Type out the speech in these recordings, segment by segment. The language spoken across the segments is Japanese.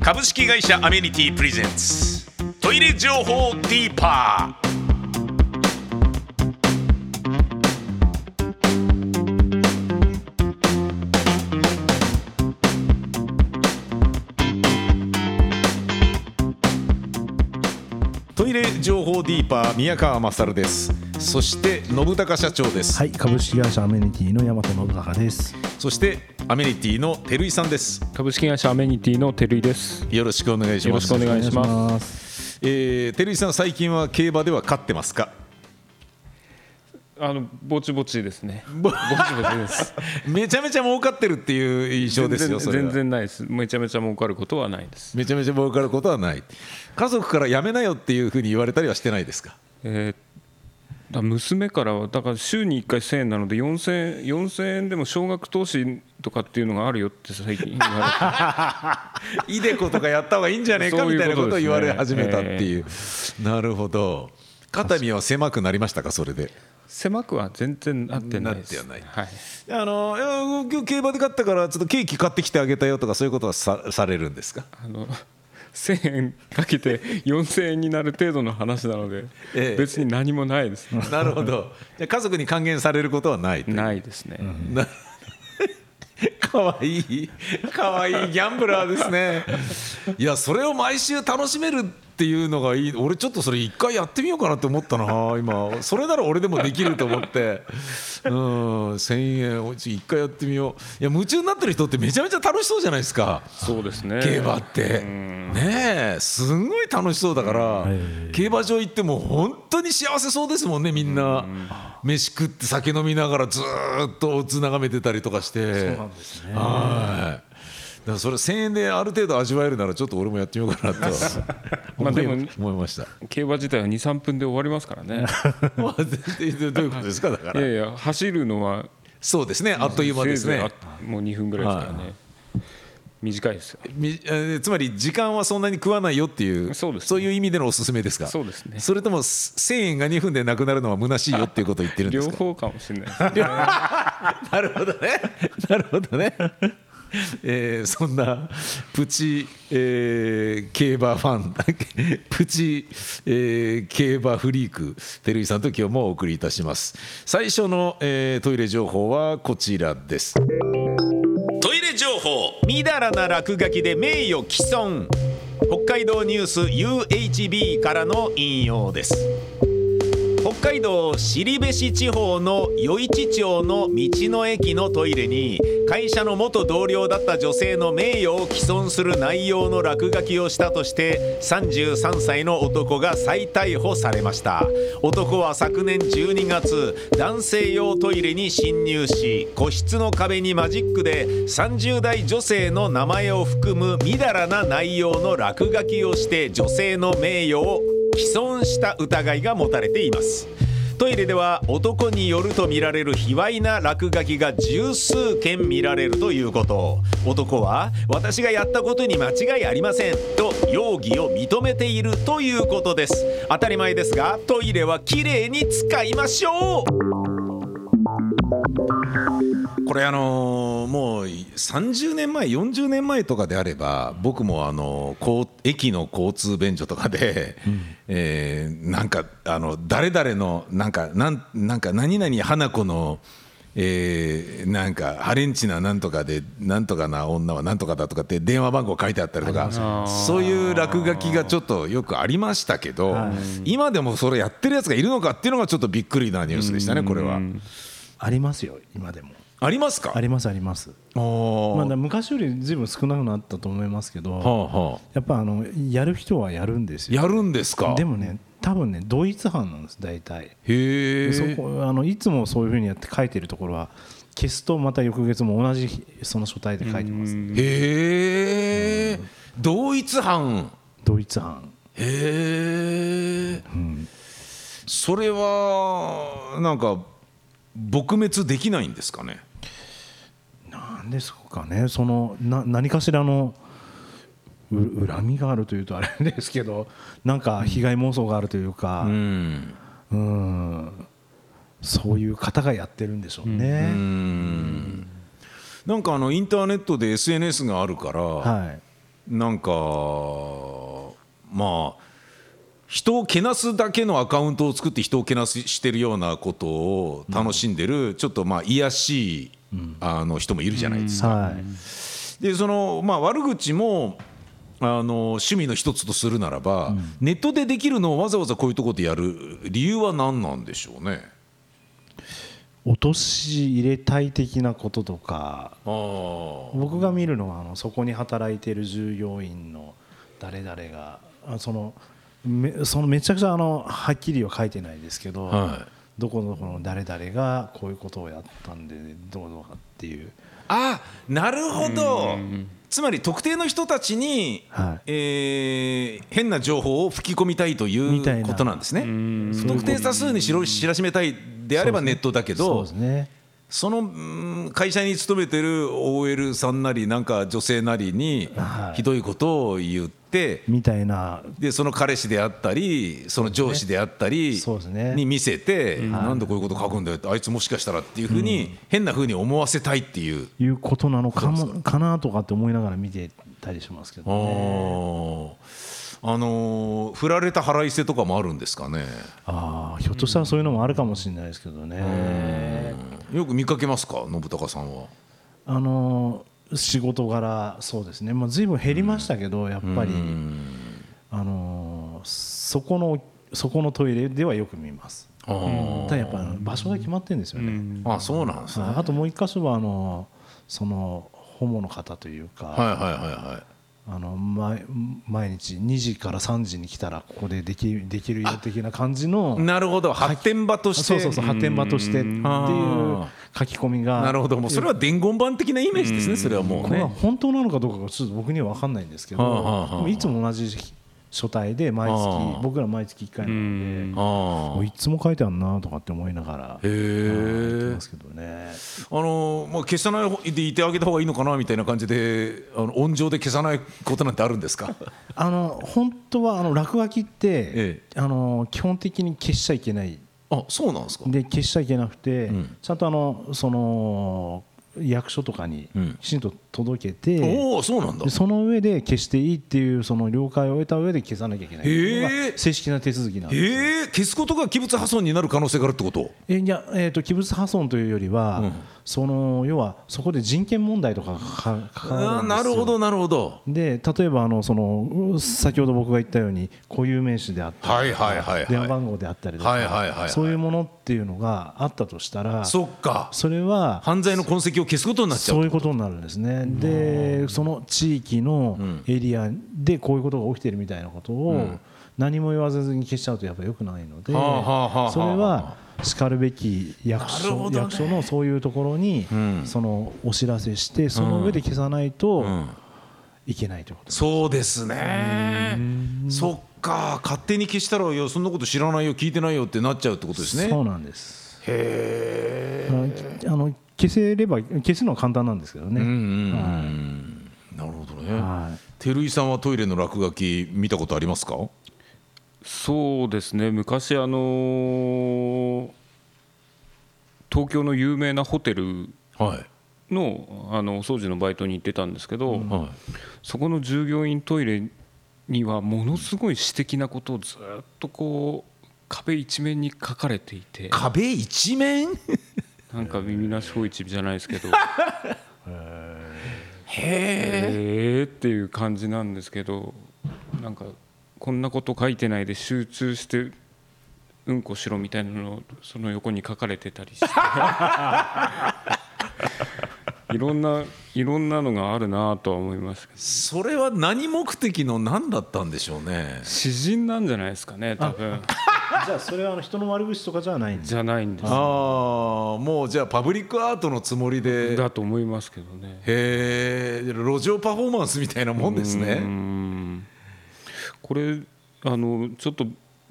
株式会社アメニティプレゼンツ。トイレ情報ディーパー。トイレ情報ディーパー宮川勝です。そして信高社長です、はい、株式会社アメニティの大和信孝です。そしてアメニティの照井さんです株式会社アメニティの照井です。よろしくお願いしますよろしくお願いします。す。えー、照井さん最近は競馬では勝ってますか？あのぼちぼちですね。ぼちぼちです。めちゃめちゃ儲かってるっていう印象ですよ全然ないです。めちゃめちゃ儲かることはないです。めちゃめちゃ儲かることはない家族からやめなよっていうふうに言われたりはしてないですか？えーだ娘からはだから週に1回1000円なので4000円4000円でも少額投資とかっていうのがあるよって最近言わ イデコとかやった方がいいんじゃねえかみたいなことを言われ始めたっていう。なるほど。肩身は狭くなりましたかそれで？れて狭くは全然なってないです。なってはない。はい。あの今日競馬で勝ったからちょっとケーキ買ってきてあげたよとかそういうことはさされるんですか？あの1000円かけて4000円になる程度の話なので、ええ。別に何もないです。なるほど。家族に還元されることはないないですね。な かわいい。かわいいギャンブラーですね。いやそれを毎週楽しめるっていうのがいい。俺ちょっとそれ一回やってみようかなって思ったな今。それなら俺でもできると思って。うん。1000円一回やってみよう。いや夢中になってる人ってめちゃめちゃ楽しそうじゃないですか。そうですね。競馬って。ねえ。すごい楽しそうだから。競馬場行っても本当に幸せそうですもんねみんな。飯食って酒飲みながらずーっとつ眺めてたりとかして。そうなんですね。はい。だからそれ1000円である程度味わえるならちょっと俺もやってみようかなと まあでも思いました。競馬自体は23分で終わりますからね。まあ全然どういうことですか？だから。いやいや走るのはそうですね。あっという間ですね。もう2分ぐらいですからね、短いですよ。つまり時間はそんなに食わないよっていうそうですね。いう意味でのおすすめですか？そうですね。それとも1000円が2分でなくなるのは虚しいよっていうことを言ってるんですか？両方かもしれないね。なるほどね。なるほどね えーそんなプチ、えー競馬ファン プチ、えー競馬フリーク照井さんと今日もお送りいたします。最初の、えートイレ情報はこちらです。トイレ情報。みだらな落書きで名誉毀損。北海道ニュース UHB からの引用です。北海道後部地方の余市町の道の駅のトイレに会社の元同僚だった女性の名誉を毀損する内容の落書きをしたとして33歳の男が再逮捕されました。男は昨年12月男性用トイレに侵入し個室の壁にマジックで30代女性の名前を含むみだらな内容の落書きをして女性の名誉を既存した疑いが持たれています。トイレでは男によると見られる卑猥な落書きが十数件見られるということ。男は私がやったことに間違いありません。と容疑を認めているということです。当たり前ですがトイレはきれいに使いましょう。これあのもう30年前40年前とかであれば僕もあのこう駅の交通便所とかで、えーなんかあの誰々のなんかなんなんか何々花子のえーなんかハレンチななんとかでなんとかな女はなんとかだとかって電話番号書いてあったりとかそういう落書きがちょっとよくありましたけど今でもそれやってるやつがいるのかっていうのがちょっとびっくりなニュースでしたねこれは。ありますよ、今でも。ありますか？ありますあります。まあ、昔よりずいぶん少なくなったと思いますけど、はあはあやっぱあのやる人はやるんですよ。やるんですか？でもね、多分ね、同一犯なんです、大体。へえそこあのいつもそういうふうにやって書いてるところは、消すとまた翌月も同じ日その書体で書いてます。へえ同一犯同一犯。へえそれはなんか撲滅できないんですかね？なんですかね、そのな何かしらのう恨みがあるというとあれですけど、なんか被害妄想があるというか、うん。うん。そういう方がやってるんでしょうね。なんかあのインターネットで SNS があるから、はい。なんかまあ人をけなすだけのアカウントを作って人をけなすしてるようなことを楽しんでる、ちょっとまあ癒やしい、あの人もいるじゃないですか。はい。でそのまあ悪口もあの趣味の一つとするならば、ネットでできるのをわざわざこういうところでやる理由は何なんでしょうね？落とし入れたい的なこととか。僕が見るのはあのそこに働いてる従業員の誰々があそのめそのめちゃくちゃあのはっきりは書いてないですけど、はい。どこどこの誰々がこういうことをやったんでどうのかっていう。あなるほど。つまり特定の人たちに、はい。えー変な情報を吹き込みたいといみたいうなことなんですね。特定多数に知ろ知らしめたいであればネットだけそうどですね。そのうん会社に勤めてる OL さんなりなんか女性なりにはい。ひどいことを言ってみたいな。でその彼氏であったりその上司であったりそうですね。に見せてなんでこういうこと書くんだよってあいつもしかしたらっていうふうに変なふうに思わせたいっていう。いうことなのかもかなとかって思いながら見てたりしますけどあねー。あのー振られた腹いせとかもあるんですかね。ああひょっとしたらそういうのもあるかもしれないですけどね。よく見かけますか？信孝さんは。あの仕事柄そうですね、まあ、随分減りましたけどやっぱり。あのそこのそこのトイレではよく見ます。ただやっぱ場所が決まってるんですよね、あそうなんですね。はいあともう一箇所はあのそのホモの方というか、はいはいはいはい。あの毎毎日2時から3時に来たらここでできできるよ的な感じのなるほど。発展場として。そうそうそう発展場としてっていうあ書き込みが。なるほど。もうそれは伝言板的なイメージですねそれはもうこれはね。本当なのかどうかがちょっと僕には分かんないんですけど、いつも同じ書体で毎あ月あ僕ら毎月1回なので、あいつも書いてあるなとかって思いながらあ。へえやってま。すけどねあのまあ消さないでいてあげた方がいいのかなみたいな感じであの音情で消さないことなんてあるんですか？あの本当はあの落書きって、えあの基本的に消しちゃいけないあそうなんですか。で消しちゃいけなくて、んちゃんとあのその役所とかにうん。きちんと届けて、おおそうなんだ。で。その上で消していいっていうその了解を得た上で消さなきゃいけない。えが正式な手続きなんでええ消すことが器物破損になる可能性があるってこと？えいや、えー、と器物破損というよりは、うん。その要はそこで人権問題とかがか関わあーるんですよ。なるほどなるほど。で例えばあのそのう先ほど僕が言ったように固有名詞であったりとかはいはいはいはい。電話番号であったりとか、はいはいはいはい。そういうものっていうのがあったとしたらそっか。それは犯罪の痕跡を消すことになっちゃうそういうことになるんですね。でその地域のエリアでこういうことが起きてるみたいなことを何も言わずに消しちゃうとやっぱり良くないのでそれはしかるべき役所,、役所のそういうところにん。そのお知らせしてその上で消さないとん。いけないということです。そうですね。そっか勝手に消したらいやそんなこと知らないよ聞いてないよってなっちゃうってことですね。そうなんです。へえ。あの消せれば消すのは簡単なんですけどね。うん。なるほどね。はい照井さんはトイレの落書き見たことありますか？そうですね昔あのー東京の有名なホテルはい。のあのお掃除のバイトに行ってたんですけど、はい。そこの従業員トイレにはものすごい私的なことをずっとこう壁一面に書かれていて壁一面？なんか耳なし芳一じゃないですけど へえ。っていう感じなんですけどなんかこんなこと書いてないで集中してうんこしろみたいなのをその横に書かれてたりして いろんないろんなのがあるなとは思いますけど。それは何目的の何だったんでしょうね。詩人なんじゃないですかね多分。じゃあそれはあの人の悪口とかじゃないんじゃないんです。ああもうじゃあパブリックアートのつもりで。だと思いますけどね。へえ路上パフォーマンスみたいなもんですうね。ん。これあのちょっと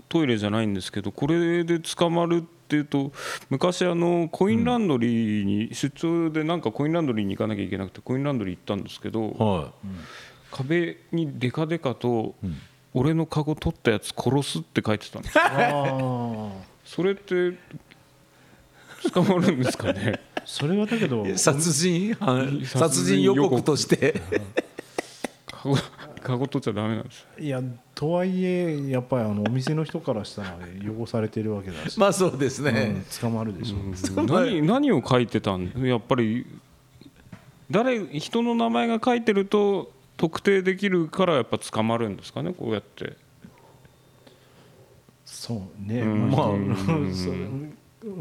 トイレじゃないんですけどこれで捕まるっていうと昔あのコインランドリーに出張でなんかコインランドリーに行かなきゃいけなくてコインランドリー行ったんですけどは壁にデカデカと「俺のカゴ取ったやつ殺す」って書いてたんですあそれって捕まるんですかね？それはだけど殺人犯殺人予告。としてかご取っちゃダメなんです。いやとはいえやっぱりあのお店の人からしたら 汚されてるわけだし、まあそうですね、うん捕まるでしょ、何何を書いてたん？やっぱり誰人の名前が書いてると特定できるからやっぱ捕まるんですかね？こうやって。そうね、うん。まあ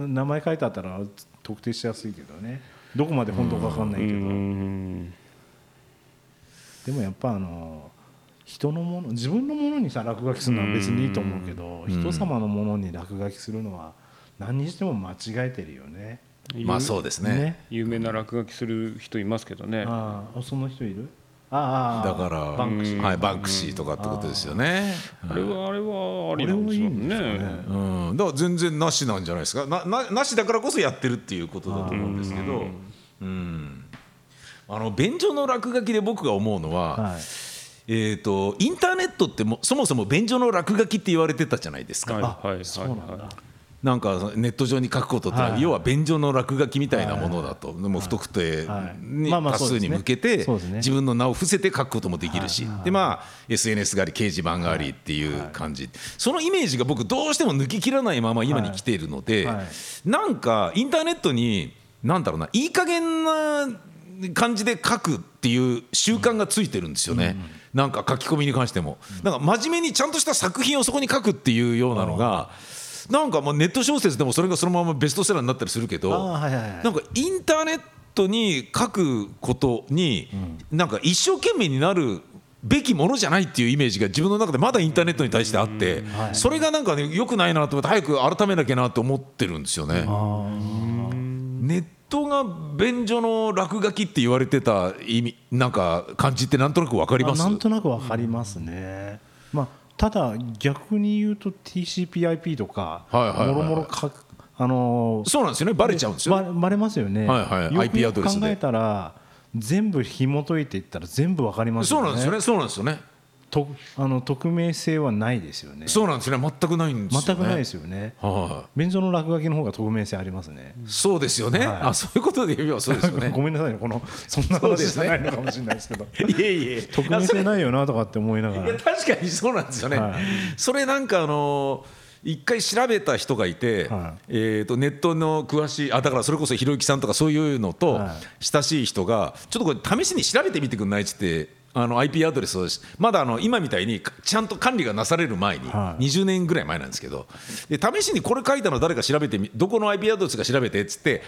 名前書いてあったら特定しやすいけどね。どこまで本当か分かんないけど、うん。でもやっぱあの人のもの自分のものにさ落書きするのは別にいいと思うけど、うん。人様のものに落書きするのは何にしても間違えてるよね。まあそうですね。有名な落書きする人いますけどね。ああそんな人いる？ああだからバンクシー。はい、バンクシーとかってことですよね。あれはあれはありなんですよね。ね。うん、だから全然なしなんじゃないですか。なななしだからこそやってるっていうことだと思うんですけど、うん、あの便所の落書きで僕が思うのは、はいえー、とインターネットってもそもそも便所の落書きって言われてたじゃないですか。はいはいはいそうなんだ。はなんかネット上に書くことってのは、はい。要は便所の落書きみたいなものだと、でも不特定はい。にまあまあ多数に向けて自分の名を伏せて書くこともできるし、でまあ SNS があり掲示板がありっていう感じ、そのイメージが僕どうしても抜ききらないまま今に来ているので、はい。はいなんかインターネットになんだろうないい加減な感じで書くっていう習慣がついてるんですよね、なんか書き込みに関しても、なんか真面目にちゃんとした作品をそこに書くっていうようなのが、なんかまあネット小説でもそれがそのままベストセラーになったりするけど、なんかインターネットに書くことに、なんか一生懸命になるべきものじゃないっていうイメージが自分の中でまだインターネットに対してあって、はい。それがなんかね良くないなと思って早く改めなきゃなと思ってるんですよね。ネットが便所の落書きって言われてた意味なんか感じってなんとなくわかります？あなんとなくわかりますね。まあただ逆に言うと TCP/IP とかはいはいはいはい。もろもろかあのそうなんですよね。バレちゃうんですよ、ばバレますよね。はいはい。よく IP アドレスで。考えたら全部紐解いていったら全部わかりますよね。そうなんですよね。そうなんですよねとあの匿名性はないですよね。そうなんですよね。全くないんですよね。全くないですよね。は便所の落書きの方が匿名性ありますね。いそうですよね、はい。あそういうことで言えばそうですよね。ごめんなさいね。このそんな話じゃないのかもしれないですけど。いえいえ。匿名性ないよなとかって思いながら。確かにそうなんですよね、はい。それなんかあの一回調べた人がいて、はえー、とネットの詳しいあだからそれこそひろゆきさんとかそういうのとは親しい人がちょっとこれ試しに調べてみてくんないっつってあの IP アドレスをしまだあの今みたいにちゃんと管理がなされる前に、はい。20年ぐらい前なんですけどで試しにこれ書いたの誰か調べてみどこの IP アドレスか調べてっつって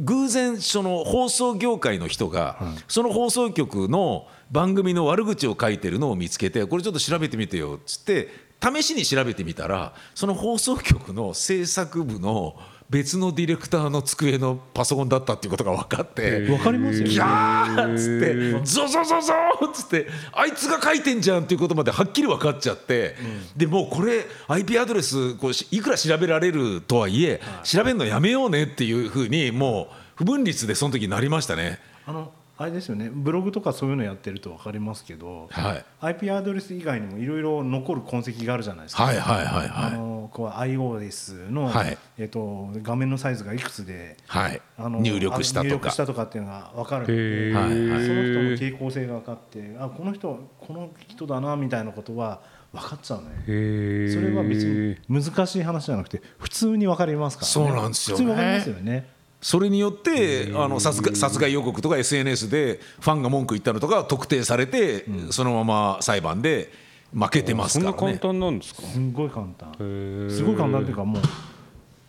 偶然その放送業界の人が、その放送局の番組の悪口を書いてるのを見つけてこれちょっと調べてみてよっつって試しに調べてみたらその放送局の制作部の別のディレクターの机のパソコンだったっていうことが分かって。わかりますよギね。ャーっつってゾゾゾゾーっつってあいつが書いてんじゃんっていうことまではっきり分かっちゃって、でもうこれ IP アドレスこうしいくら調べられるとはいえ、調べるのやめようねっていうふうにもう不分率でその時なりましたね。あのあれですよね。ブログとかそういうのやってると分かりますけど、はい。IP アドレス以外にもいろいろ残る痕跡があるじゃないですか、はいはいはいあはい。のこう iOS の、はい。えっと画面のサイズがいくつではい。あの入力したとか。力したとかっていうのが分かるのへでー。はいはいその人の傾向性が分かってあこの人この人だなみたいなことは分かっちゃうね。へそれは別に難しい話じゃなくて普通に分かりますから、ね、そうなんですよね。普通に分かりますよねそれによってあの殺害殺害予告とか SNS でファンが文句言ったのとか特定されて、そのまま裁判で負けてますそんな簡からね。単なんですか？すんごい簡単。へすごい簡単っていうかもう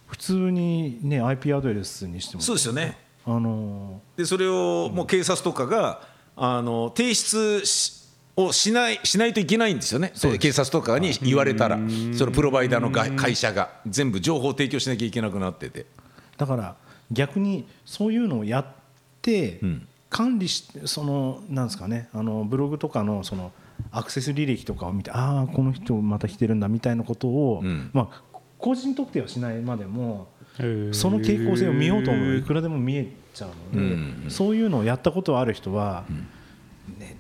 普通にね IP アドレスにしても。そうですよね。あのでそれをもう警察とかがあの提出しをしないしないといけないんですよね、警察とかに言われたら、そのプロバイダーのが会社が。全部情報を提供しなきゃいけなくなってて、だから逆にそういうのをやってん。管理してそのなんですかねあのブログとかのそのアクセス履歴とかを見てああこの人また来てるんだみたいなことを、ん。まあ個人特定はしないまでもその傾向性を見ようと思うといくらでも見えちゃうので、うんそういうのをやったことある人は、ネ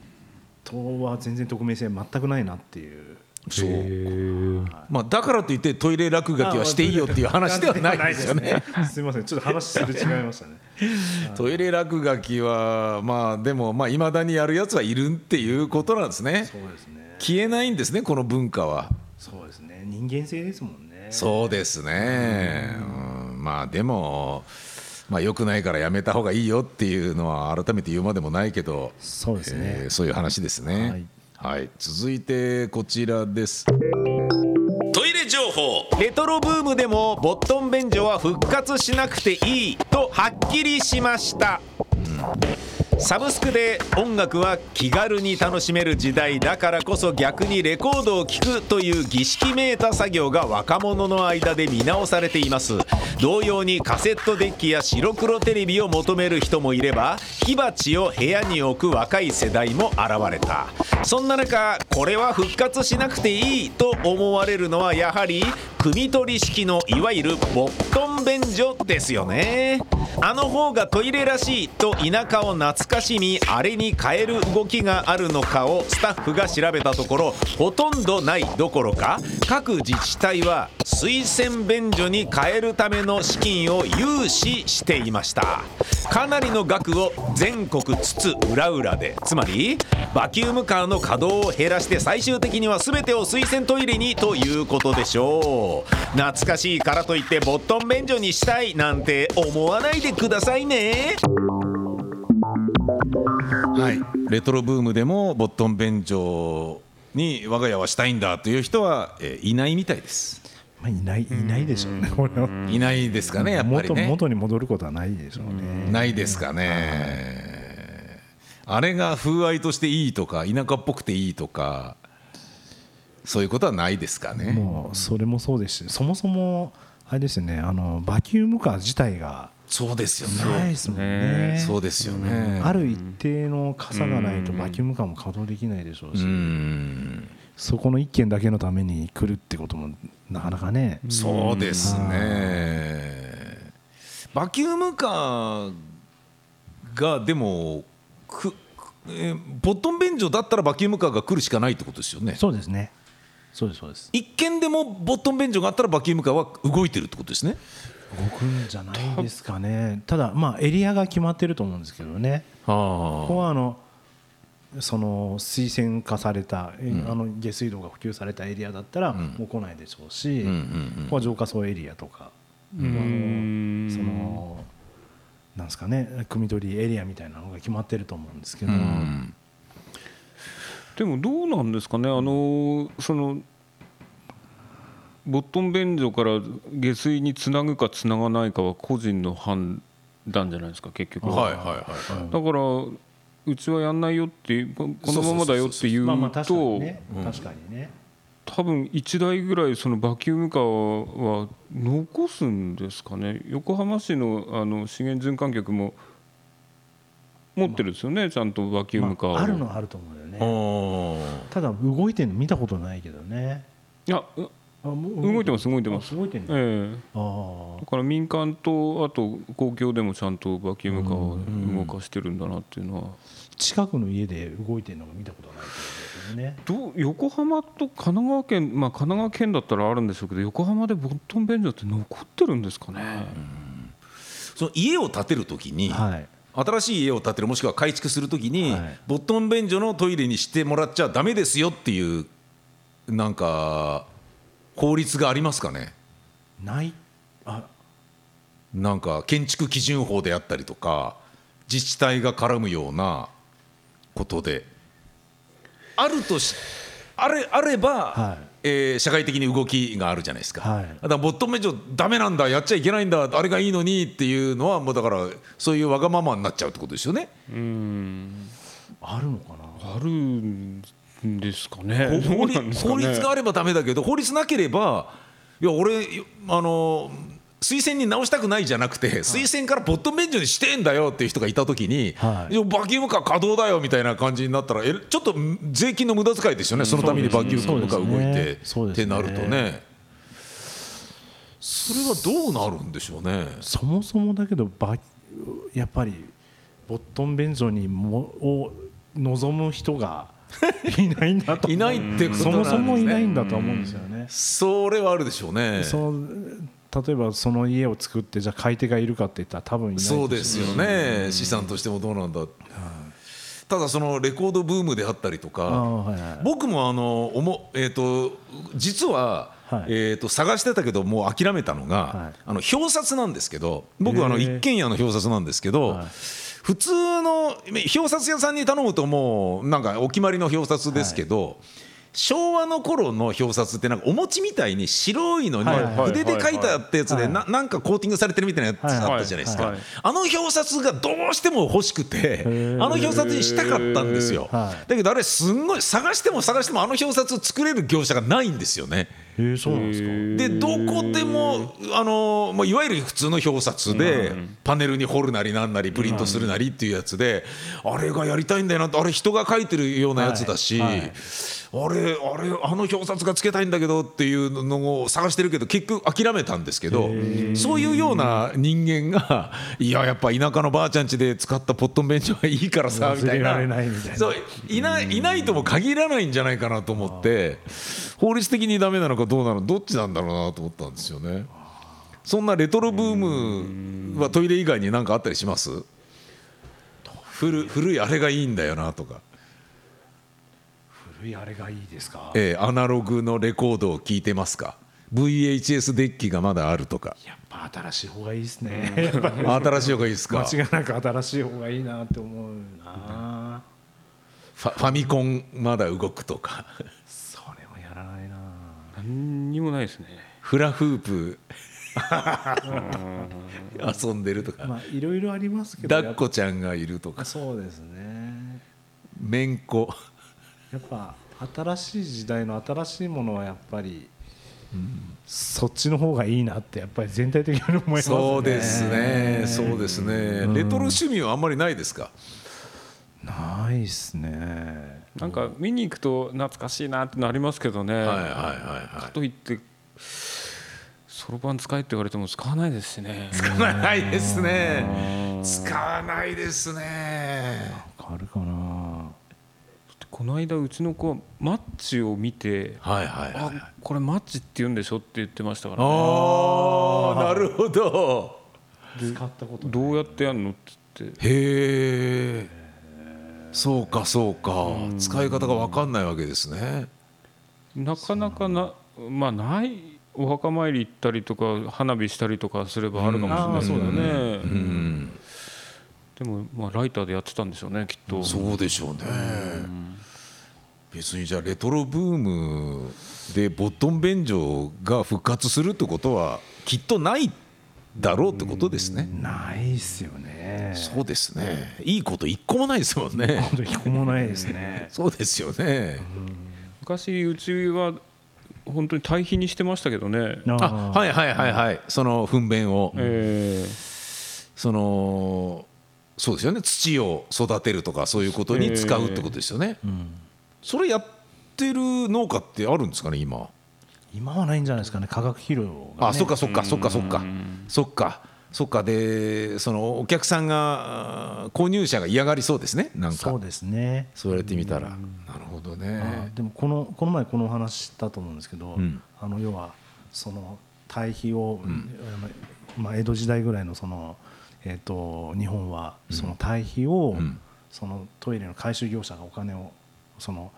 ットは全然匿名性全くないなっていうそうまあだからといってトイレ落書きはしていいよっていう話ではないですよね。すみません、ちょっと話すれ違いましたね。トイレ落書きはまあでもまあ未だにやるやつはいるっていうことなんですね。そうですね。消えないんですねこの文化は。そうですね。人間性ですもんね。そうですね。うん、まあでも。まあ良くないからやめた方がいいよっていうのは改めて言うまでもないけどそうですね、えーそういう話ですね、はい、続いてこちらです。トイレ情報。レトロブームでもボットン便所は復活しなくていいとはっきりしました、サブスクで音楽は気軽に楽しめる時代だからこそ逆にレコードを聴くという儀式めいた作業が若者の間で見直されています。同様にカセットデッキや白黒テレビを求める人もいれば火鉢を部屋に置く若い世代も現れた。そんな中これは復活しなくていいと思われるのはやはり汲み取り式のいわゆるボットン便所ですよね。あの方がトイレらしいと田舎を懐かしみあれに変える動きがあるのかをスタッフが調べたところほとんどないどころか各自治体は水洗便所に変えるための資金を融資していました。かなりの額を全国津々浦々でつまりバキュームカーの稼働を減らして最終的には全てを水洗トイレにということでしょう。懐かしいからといってボットン便所にしたいなんて思わないでくださいね。はい。レトロブームでもボットン便所に我が家はしたいんだという人は、えーいないみたいです。まあいないいないでしょうね。これは。いないですかねやっぱり元ね。元に戻ることはないでしょうね。ないですかね。あれが風合いとしていいとか田舎っぽくていいとかそういうことはないですかねもうそれもそうですし、そもそもあれですよね。あのバキュームカー自体がそうですよねないですもんね。そうですよねある一定の傘がないとバキュームカーも稼働できないでしょううし、んそこの一件だけのために来るってこともなかなかね。そうですねバキュームカーがでもくえーポットン便所だったらバキュームカーが来るしかないってことですよねそうですね。そうですそうです。一軒でもボットン便所があったらバキュームカーは動いてるってことですね。動くんじゃないですかね。ただまあエリアが決まってると思うんですけどね。ここはあのその水洗化された、えあの下水道が普及されたエリアだったらもう来ないでしょうし、うんうんここは浄化槽エリアとか、あのそのなんですかね汲み取りエリアみたいなのが決まってると思うんですけど、うんでもどうなんですかね？あのそのボットン便所から下水につなぐかつながないかは個人の判断じゃないですか結局は。いはいはいだからうちはやんないよってここのままだよって言まあまあう確かにとね、確かにね。多分1台ぐらいそのバキュームカーは残すんですかね？横浜市のあの資源循環局も持ってるんですよねちゃんとバキュームカーを。まあ、あるのはあると思うよね。あただ動いてるの見たことないけどね。いやうあも動いてます動いてます。あ動いてるの、ええ。あだから民間とあと公共でもちゃんとバキュームカーを動かしてるんだなっていうのは。あ近くの家で動いてるのが見たことないけどね。どう横浜と神奈川県まあ神奈川県だったらあるんでしょうけど横浜でボットン便所って残ってるんですかね。その家を建てるときに、はい新しい家を建てるもしくは改築するときに、はい。ボットン便所のトイレにしてもらっちゃダメですよっていうなんか法律がありますかね？ない。あ。なんか建築基準法であったりとか自治体が絡むようなことで。あるとしあれあれば、はい。えー社会的に動きがあるじゃないですか、はい。だからボットン便所ダメなんだやっちゃいけないんだあれがいいのにっていうのはもうだからそういうわがままになっちゃうってことですよね。あるのかな？あるんですかね。法律なんですかね。法律があればダメだけど法律なければいや俺あの推薦に直したくないじゃなくて、推薦からボットン便所にしてんだよっていう人がいたときに、はい。バキュームカー稼働だよみたいな感じになったらえちょっと税金の無駄遣いですよね、そのためにバキュームカー動いて、ね。ってなるとね。それはどうなるんでしょうね？そもそもだけどバやっぱりボットン便所にもを望む人が いないんだといないってことそもそもいないんだだと思うんですよね。それはあるでしょうね。そう例えばその家を作ってじゃあ買い手がいるかって言ったら多分いないそうですよね。資産としてもどうなんだ。ただそのレコードブームであったりとか、僕もあのおも、えーと、実は、はい、えーと、探してたけどもう諦めたのが、はい、あの表札なんですけど僕はあの一軒家の表札なんですけど、普通の表札屋さんに頼むともうなんかお決まりの表札ですけど、昭和の頃の表札ってなんかお餅みたいに白いのに筆で書いたってやつでななんかコーティングされてるみたいなやつあったじゃないですか。あの表札がどうしても欲しくてあの表札にしたかったんですよ。だけどあれすんごい探しても探してもあの表札作れる業者がないんですよね。えそうなんですか。でどこでもあの、まあ、いわゆる普通の表札でパネルに彫るなりなんなりプリントするなりっていうやつであれがやりたいんだよなってあれ人が書いてるようなやつだし、あれあれあの表札がつけたいんだけどっていうのを探してるけど結局諦めたんですけどそういうような人間がいややっぱ田舎のばあちゃん家で使ったポットン便所はいいからさみたいなそういないいないとも限らないんじゃないかなと思って法律的にダメなのかどうなのどっちなんだろうなと思ったんですよね。そんなレトロブームはトイレ以外に何かあったりします？古古いあれがいいんだよなとか。古いあれがいいですか、えー、アナログのレコードを聞いてますか？VHS デッキがまだあるとか。やっぱ新しい方がいいですね。新しい方がいいですか？間違いなく新しい方がいいなって思うな。ファファミコンまだ動くとか。それはやらないな。何にもないですね。フラフープ。遊んでるとか。まあいろいろありますけど抱っこちゃんがいるとか。そうですね。めんこやっぱ新しい時代の新しいものはやっぱり、うん、そっちの方がいいなってやっぱり全体的に思いますね。そうですね。そうですね、うん、レトロ趣味はあんまりないですか？ないっすね。なんか見に行くと懐かしいなってなりますけどね、はいはいはいはい、かといってそろばん使えって言われても使わないですしね。使わないですね。使わないですね。あるかなこの間うちの子マッチを見て、はいはいはい、これマッチって言うんでしょって言ってましたから、ね、ああなるほど。使ったことどうやってやるのって言って。へえそうかそうか。使い方が分かんないわけですね。なかなかなまあないお墓参り行ったりとか花火したりとかすればあるかもしれないですけどね、うん、でもまあライターでやってたんでしょうねきっと。そうでしょうね、別にじゃあレトロブームでボットン便所が復活するってことはきっとないだろうってことですね。ないっすよね。そうですね。いいこと一個もないですもんね。一個もないですね。そうですよね。昔うちは本当に堆肥にしてましたけどね。あ、はいはいはいはい。その糞便を。えー、そのそうですよね。土を育てるとかそういうことに使うってことですよね。えーうん、それやってる農家ってあるんですかね今？今はないんじゃないですかね化学肥料、ね、あそっかそっかそっかそっか。そっか。そっか。でそのお客さんが購入者が嫌がりそうですねなんか。そうですね。そうやってみたら。なるほどね。でもこのこの前この話したと思うんですけど、うん、あの要はその堆肥を、うん、まあ、江戸時代ぐらいのその、えーと、日本はその堆肥を、うん、そのトイレの回収業者がお金をその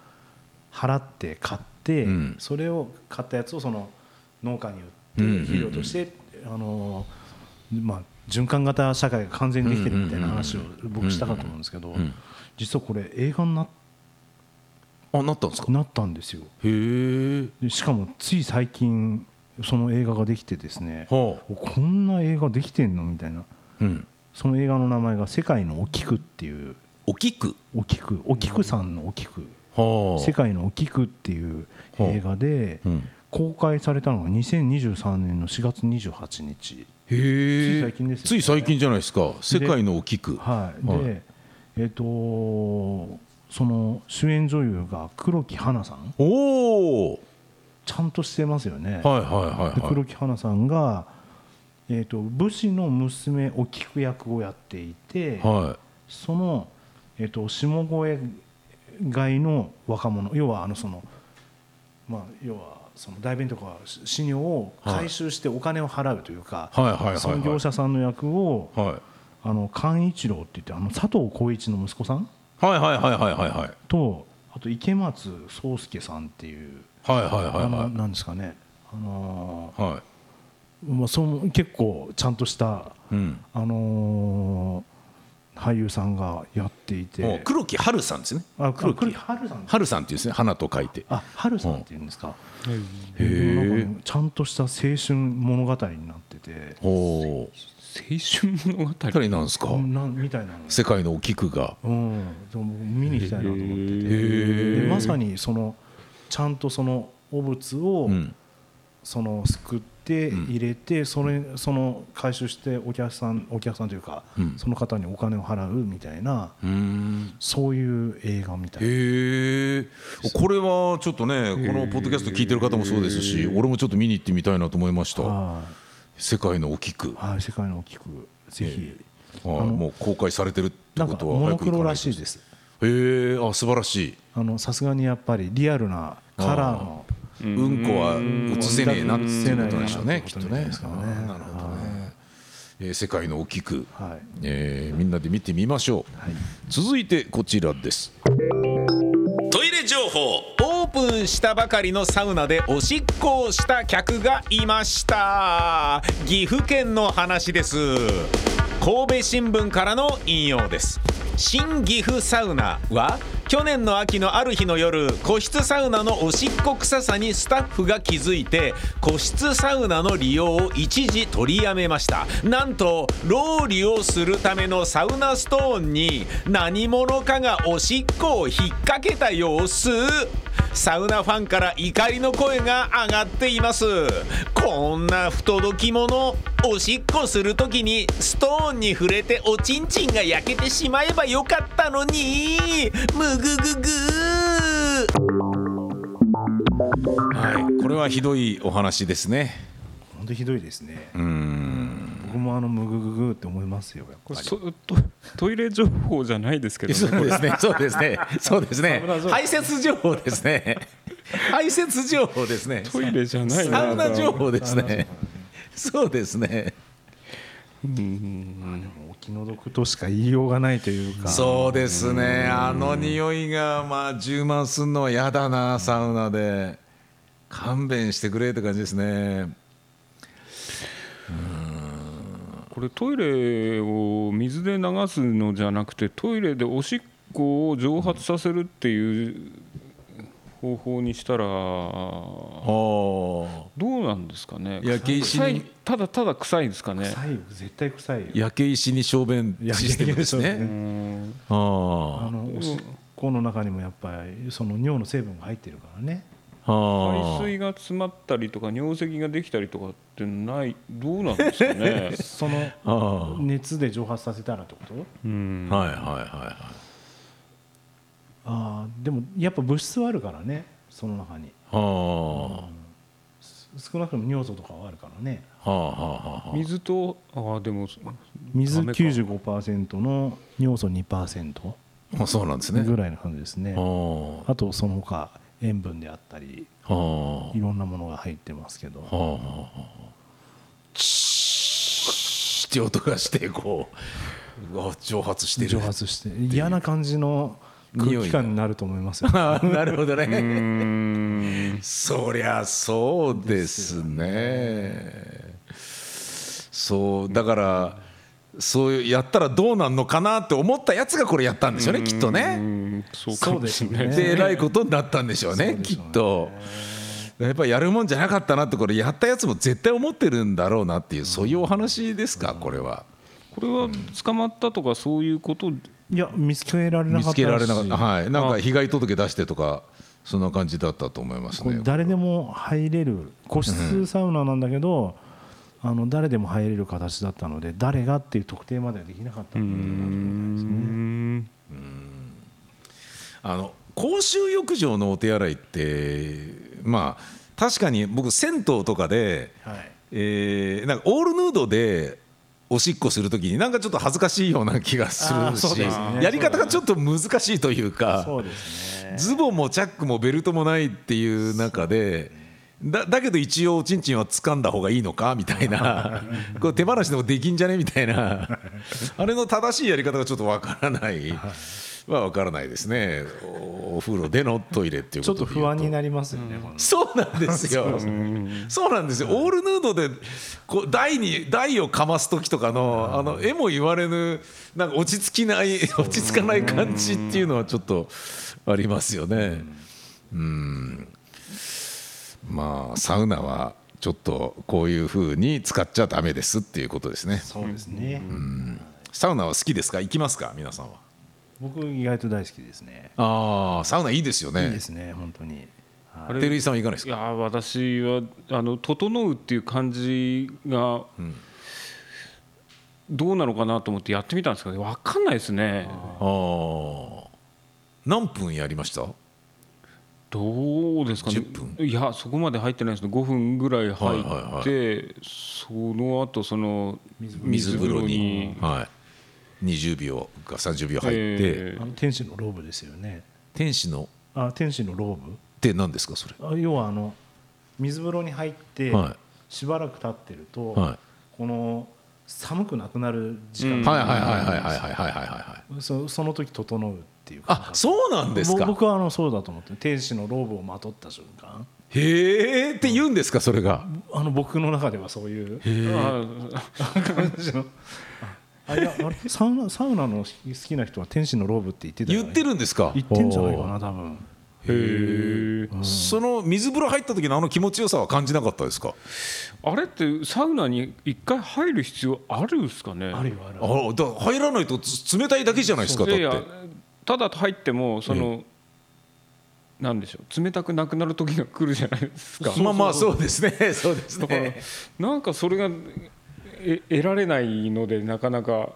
払って買って、うん、それを買ったやつをその農家に売って肥料として、あのまあ、循環型社会が完全にできてるみたいな話を僕したかと思うんですけど、実はこれ映画になっあなったんですか？なったんですよ。へえ。しかもつい最近その映画ができてですね、はあ、こんな映画できてんの？みたいな、うん、その映画の名前が「世界のおきく」っていうおきく。おきく。おきくさんのおきく「世界のおきく」っていう映画で公開されたのが2023年の4月28日。へい最近です、ね、つい最近じゃないですか「世界のおきく」はい。でえっ、とその主演女優が黒木華さん。おおちゃんとしてますよね。はいはいはい、はい、黒木華さんがえーと、武士の娘お菊役をやっていて、はい、その、えーと下越外の若者要はあのそのまあ要はその代弁とか死尿を回収してお金を払うというか、その業者さんの役を、はい、あの寛一郎って言ってあの佐藤浩市の息子さんはいはいはいはいはいはい。とあと池松壮亮さんっていうはいはいはいはい。なんですかね。あのー、はい。まあその結構ちゃんとした、うん、あのー俳優さんがやっていて。黒木春さんですね。あ黒木春さん春さんっていうんですね。花と書いて。あ春さんっていうんですか、うん、へえちゃんとした青春物語になってて。お青春物語？なんですか？なみたいな世界のお菊が。うん。見に行きたいなと思ってて。でまさにそのちゃんとその汚物を、その救って入れて、それその回収してお客さんお客さんというか、その方にお金を払うみたいな、そういう映画みたいな。へこれはちょっとねこのポッドキャスト聞いてる方もそうですし俺もちょっと見に行ってみたいなと思いました。世界のお菊はい世界のお菊ぜひ、あもう公開されてるってことはモノクロらしいです。へえあ素晴らしい。あのさすがにやっぱりリアルなカラーのうん。こは映せねえなってい。うことでしょうねきっとね。なるほどね。えー、世界のお菊、はい、えー、みん。なで見てみましょう、はい、続いてこちらですトイレ情報オープンしたばかりのサウナでおしっこをした客がいました岐阜県の話です神戸新聞からの引用です新岐阜サウナは去年の秋のある日の夜個室サウナのおしっこ臭さにスタッフが気づいて個室サウナの利用を一時取りやめました。なんとロウリをするためのサウナストーンに何者かがおしっこを引っ掛けた様子。サウナファンから怒りの声が上がっています。こんな不届き者おしっこする時にストーンに触れておちんちんが焼けてしまえばよかったのに。むぐぐぐ。はいこれはひどいお話ですね。本当ひどいですね。うん僕もあのムグググって思いますよやっぱり。トイレ情報じゃないですけど、ね、そうですねそうですね。そうですね。排泄情報ですね。排泄情報ですね。トイレじゃないサウナ情報ですね。そうですね。うん。お気の毒としか言いようがないというか。そうですね。あの匂いがまあ充満するのは嫌だなサウナで。勘弁してくれって感じですねこれトイレを水で流すのじゃなくてトイレでおしっこを蒸発させるっていう方法にしたらどうなんですかね？焼け石にただただ臭いですかね？臭い絶対臭い焼け石に小便システムですね。あのおしっこの中にもやっぱりその尿の成分が入ってるからね排水が詰まったりとか尿石ができたりとかってないどうなんですかね。その熱で蒸発させたらってこと？うん。はいはいはいはい。あでもやっぱ物質はあるからねその中に、はあ、少なくとも尿素とかはあるからね、はあはあ、水とあでも水95%の尿素2%あそうなんですね。ぐらいの感じですね。あとその他塩分であったりはあ、いろんなものが入ってますけど、はあはあ、チーって音がしてこううわ蒸発してる。蒸発して嫌な感じの空気感になると思いますよ、なるほどね。そりゃそうですね。そうだからそうやったらどうなんのかなって思ったやつがこれやったんでしょうねきっとね。そうですね。でえらいことになったんでしょうねきっと。やっぱりやるもんじゃなかったなってこれやったやつも絶対思ってるんだろうなっていうそういうお話ですかこれは。これは捕まったとかそういうこと？いや見つけられなかった見つけられなかった。はい。なんか被害届出してとかそんな感じだったと思いますね。誰でも入れる。個室サウナなんだけど、うん、あの誰でも入れる形だったので誰がっていう特定まではできなかったんね。あの公衆浴場のお手洗いってまあ確かに僕銭湯とかで、はい、えー、なんかオールヌードでおしっこするときになんかちょっと恥ずかしいような気がするし、ね、やり方がちょっと難しいというかね。ズボンもチャックもベルトもないっていう中で。だだけど一応おちんちんは掴んだ方がいいのかみたいな。これ手放しでもできんじゃねみたいな。あれの正しいやり方がちょっとわからない。はわからないですね。お風呂でのトイレっていうちょっと不安になりますよね、うん、そうなんですよ。そうなんですよ。オールヌードでこう台に台をかます時とかのあの絵も言われぬなんか落ち着きない落ち着かない感じっていうのはちょっとありますよね。うんまあサウナはちょっとこういうふうに使っちゃだめですっていうことですね。そうですね。うん。サウナは好きですか？行きますか？皆さんは。僕意外と大好きですね。ああ、サウナいいですよね。いいですね、本当に。照井さんはいかがですか？いや私はあの整うっていう感じが、うん、どうなのかなと思ってやってみたんですけど、わかんないですね。ああ。何分やりました？どうですかね。いやそこまで入ってないですけ5分ぐらい入って、その後その水風呂に、はい、20秒か30秒入って、えー、天使のローブですよね。天使のあ天使のローブ。って何ですかそれ？あ要はあの水風呂に入って、はい。しばらく経ってると、はい、この寒くなくなる時間。がその時整う。っていうあそうなんですか？僕はあのそうだと思って天使のローブをまとった瞬間。へえって言うんですかそれが？あの僕の中ではそういう感じのあいやあれサウナサウナの好きな人は天使のローブって言ってた、ね、言ってるんですか？言ってんじゃないかな多分。へえ、うん、その水風呂入った時のあの気持ちよさは感じなかったですか？あれってサウナに一回入る必要あるんですかね？あるよある。あだ入らないと冷たいだけじゃないですかだってただ入ってもその、なんでしょう冷たくなくなる時が来るじゃないですか。まあまあそうですね そうですね。だからなんかそれがえ得られないのでなかなか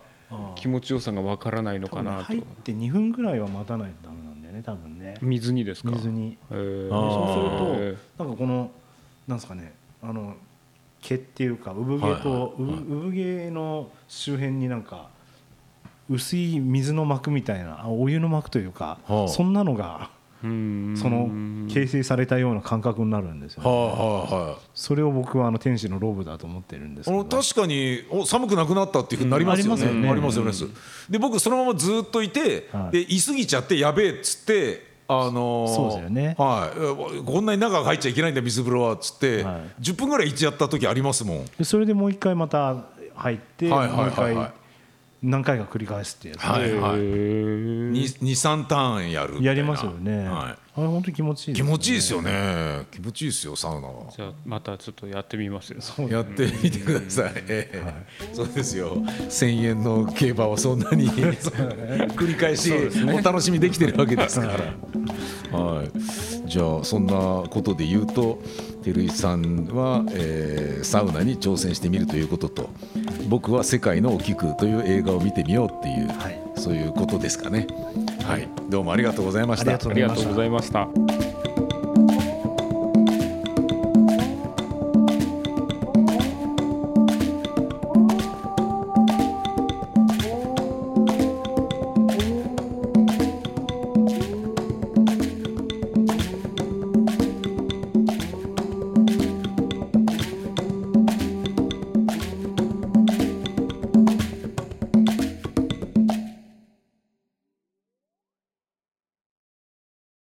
気持ちよさがわからないのかなと。入って2分ぐらいは待たないとダメなんだよね多分ね。水にですか？水に。そうするとなんかこのなんですかねあの毛っていうか産毛と産毛の周辺になんか。薄い水の膜みたいなお湯の膜というか、はあ、そんなのがその形成されたような感覚になるんですよ、ね、はあはあ、それを僕はあの天使のローブだと思ってるんですけど確かにお寒くなくなったっていうふうになりますよね、うん、ありますよね、で僕そのままずっといて、はい、で居すぎちゃってやべえっつってあのー、そうですよね、はい、こんなに中が入っちゃいけないんだ水風呂はっつって、はい、10分ぐらい行っちゃった時ありますもん。それでもう一回また入って、はいはいはいはい、もう一回何回か繰り返すってやつ、はいはい、23ターンやるやりますよね、はい、あれ本当に気持ちいい、ね、気持ちいいですよね。気持ちいいですよサウナ。はじゃあまたちょっとやってみます。よ、ね、やってみてください、えーはい、そうですよ。1000円の競馬をそんなに 繰り返しお楽しみできてるわけですから。はい。じゃあそんなことで言うと照井さんは、えー、サウナに挑戦してみるということと僕は「世界のお菊」という映画を見てみようっていう、はい、そういうことですかね。はい、どうもありがとうございました。ありがとうございました。